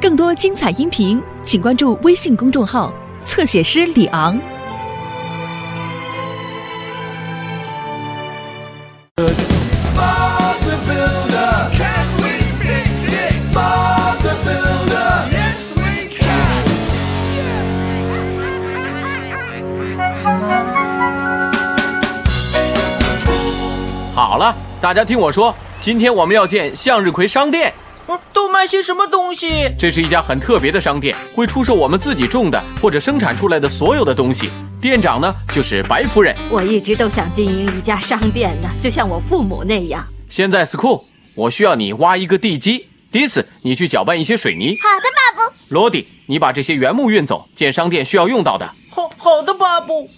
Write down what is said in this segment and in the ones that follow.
更多精彩音频请关注微信公众号，侧写师李昂。好了，大家听我说，今天我们要建向日葵商店。嗯都卖些什么东西？这是一家很特别的商店，会出售我们自己种的或者生产出来的所有的东西。店长呢，就是白夫人。我一直都想经营一家商店的，就像我父母那样。现在 school，我需要你挖一个地基。迪斯，你去搅拌一些水泥。好的，巴布。罗迪，你把这些原木运走，建商店需要用到的。好好的，巴布。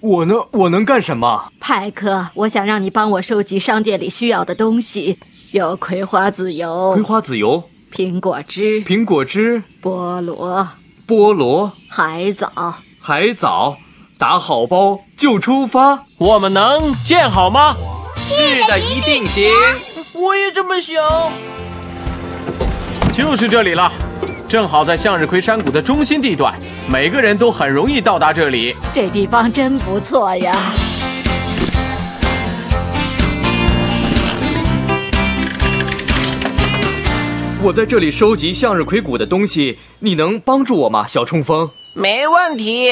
我呢？我能干什么？派克，我想让你帮我收集商店里需要的东西，有葵花籽油、葵花籽油、苹果汁、苹果汁、菠萝、菠萝、海藻。海藻，打好包就出发。我们能建好吗？是的，一定行。我也这么想。就是这里了，正好在向日葵山谷的中心地段，每个人都很容易到达这里。这地方真不错呀！我在这里收集向日葵谷的东西，你能帮助我吗，小冲锋？没问题。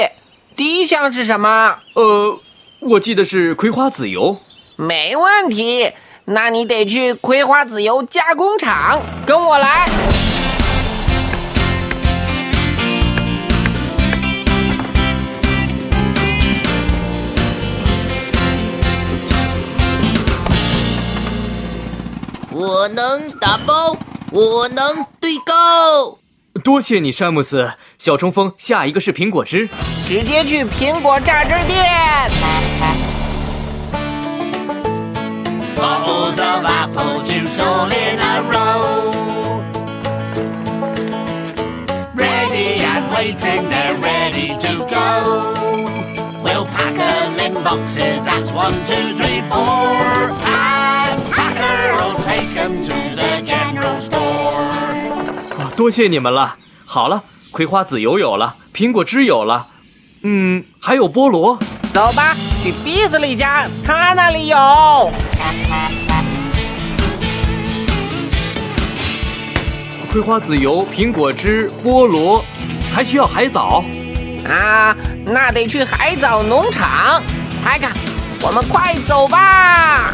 第一项是什么？呃，我记得是葵花籽油。没问题。那你得去葵花籽油加工厂，跟我来。我能打包，我能对高。多谢你，詹姆斯。小冲锋，下一个是苹果汁。直接去苹果榨汁店。Bottles of apple juice all in a row. Ready and waiting, they're ready to go. We'll pack them in boxes, that's one, two, three, four. And Packer will take them to the 多谢你们了。好了，葵花籽油有了，苹果汁有了，嗯，还有菠萝。走吧，去比斯利家，他那里有。葵花籽油、苹果汁、菠萝，还需要海藻。啊，那得去海藻农场。海卡，我们快走吧。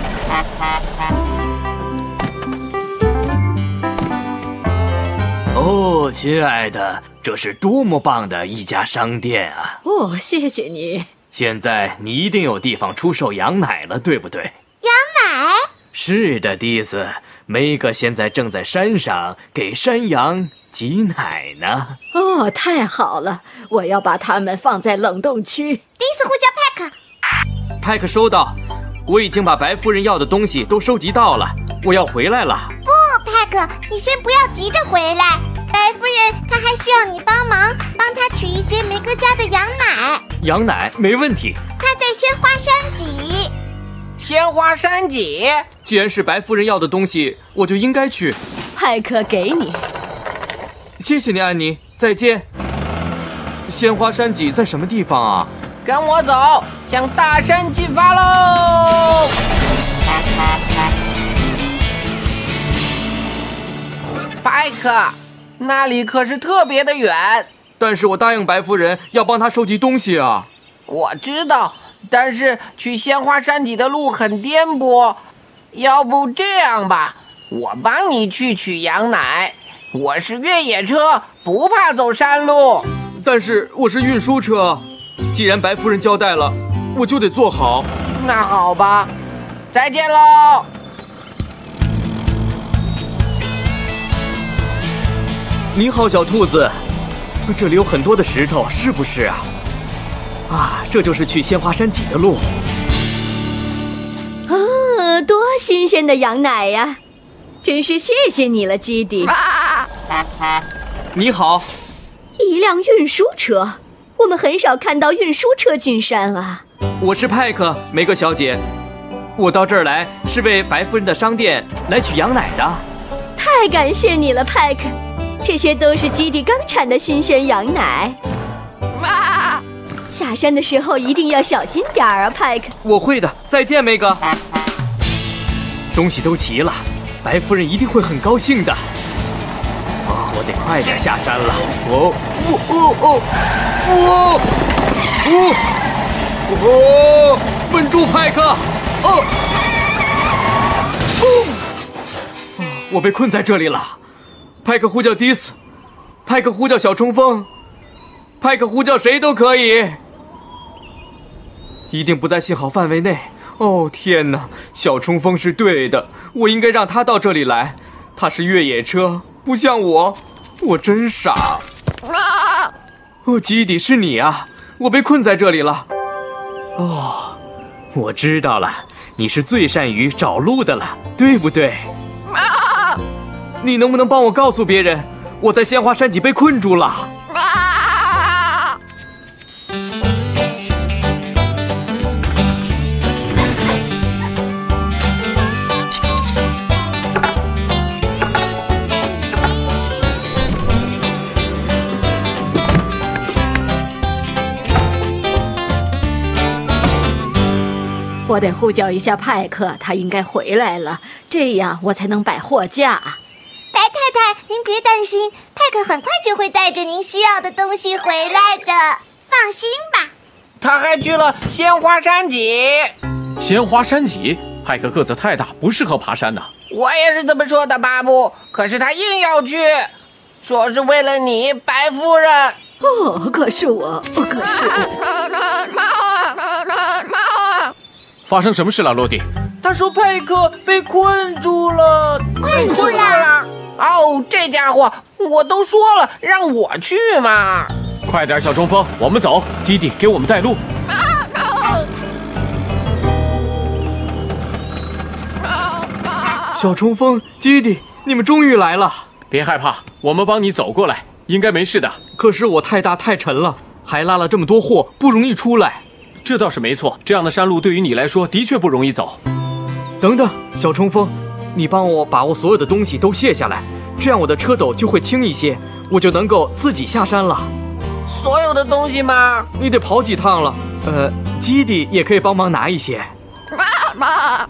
哦，亲爱的，这是多么棒的一家商店啊！哦，谢谢你。现在你一定有地方出售羊奶了，对不对？羊奶？是的，迪斯，梅格现在正在山上给山羊挤奶呢。哦，太好了！我要把它们放在冷冻区。迪斯呼叫派克。派克收到，我已经把白夫人要的东西都收集到了，我要回来了。不，派克，你先不要急着回来。白夫人她还需要你帮忙，帮她取一些梅哥家的羊奶。羊奶没问题。她在鲜花山脊。鲜花山脊？既然是白夫人要的东西，我就应该去。派克给你。谢谢你，安妮，再见。鲜花山脊在什么地方啊？跟我走，向大山进发喽！派克，那里可是特别的远。但是我答应白夫人要帮她收集东西啊。我知道，但是去鲜花山底的路很颠簸。要不这样吧，我帮你去取羊奶。我是越野车，不怕走山路。但是我是运输车，既然白夫人交代了，我就得做好。那好吧，再见喽。你好，小兔子，这里有很多的石头，是不是啊？啊，这就是去鲜花山脊的路。啊，多新鲜的羊奶呀！真是谢谢你了，基迪。你好，一辆运输车，我们很少看到运输车进山啊。我是派克，梅格小姐。我到这儿来是为白夫人的商店来取羊奶的。太太感谢你了，派克！这些都是基地刚产的新鲜羊奶。下山的时候一定要小心点儿啊，派克！我会的。再见，梅哥。东西都齐了，白夫人一定会很高兴的。哦，我得快点下山了。哦哦哦哦哦哦哦！稳住，派克！哦哦！我被困在这里了。派克呼叫迪斯，派克呼叫小冲锋，派克呼叫谁都可以。一定不在信号范围内。哦天哪，小冲锋是对的，我应该让他到这里来。他是越野车，不像我，我真傻。啊哦，基底是你啊！我被困在这里了。哦，我知道了，你是最善于找路的了，对不对？你能不能帮我告诉别人，我在鲜花山脊被困住了？我得呼叫一下派克，他应该回来了，这样我才能摆货架。白太太，您别担心，派克很快就会带着您需要的东西回来的，放心吧。他还去了鲜花山脊。鲜花山脊，派克个子太大，不适合爬山呢。我也是这么说的，巴布。可是他硬要去，说是为了你，白夫人。哦，可是我，可是发生什么事了，洛蒂？他说派克被困住了，困住了。哦，这家伙，我都说了让我去嘛。快点，小冲锋，我们走，基地给我们带路。小冲锋，基地，你们终于来了。别害怕，我们帮你走过来，应该没事的。可是我太大太沉了，还拉了这么多货，不容易出来。这倒是没错，这样的山路对于你来说的确不容易走。等等，小冲锋，你帮我把我所有的东西都卸下来，这样我的车斗就会轻一些，我就能够自己下山了。所有的东西吗？你得跑几趟了。呃，基地也可以帮忙拿一些。妈妈。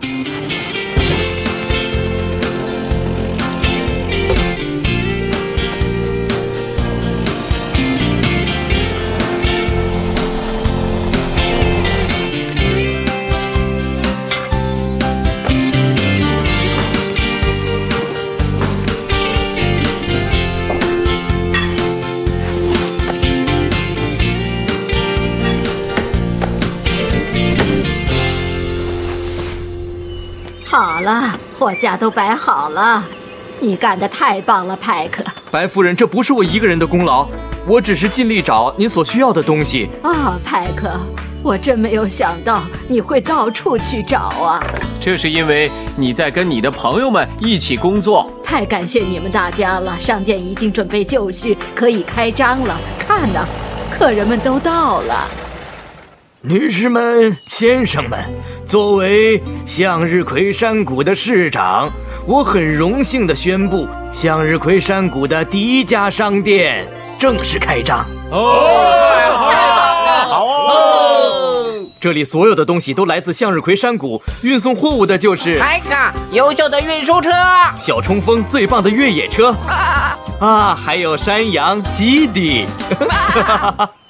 了，货架都摆好了，你干得太棒了，派克。白夫人，这不是我一个人的功劳，我只是尽力找您所需要的东西。啊，派克，我真没有想到你会到处去找啊！这是因为你在跟你的朋友们一起工作。太感谢你们大家了，商店已经准备就绪，可以开张了。看呐，客人们都到了。女士们、先生们，作为向日葵山谷的市长，我很荣幸地宣布，向日葵山谷的第一家商店正式开张。哦，太好了，好啊！这里所有的东西都来自向日葵山谷，运送货物的就是派克，优秀的运输车，小冲锋，最棒的越野车，啊，还有山羊基地。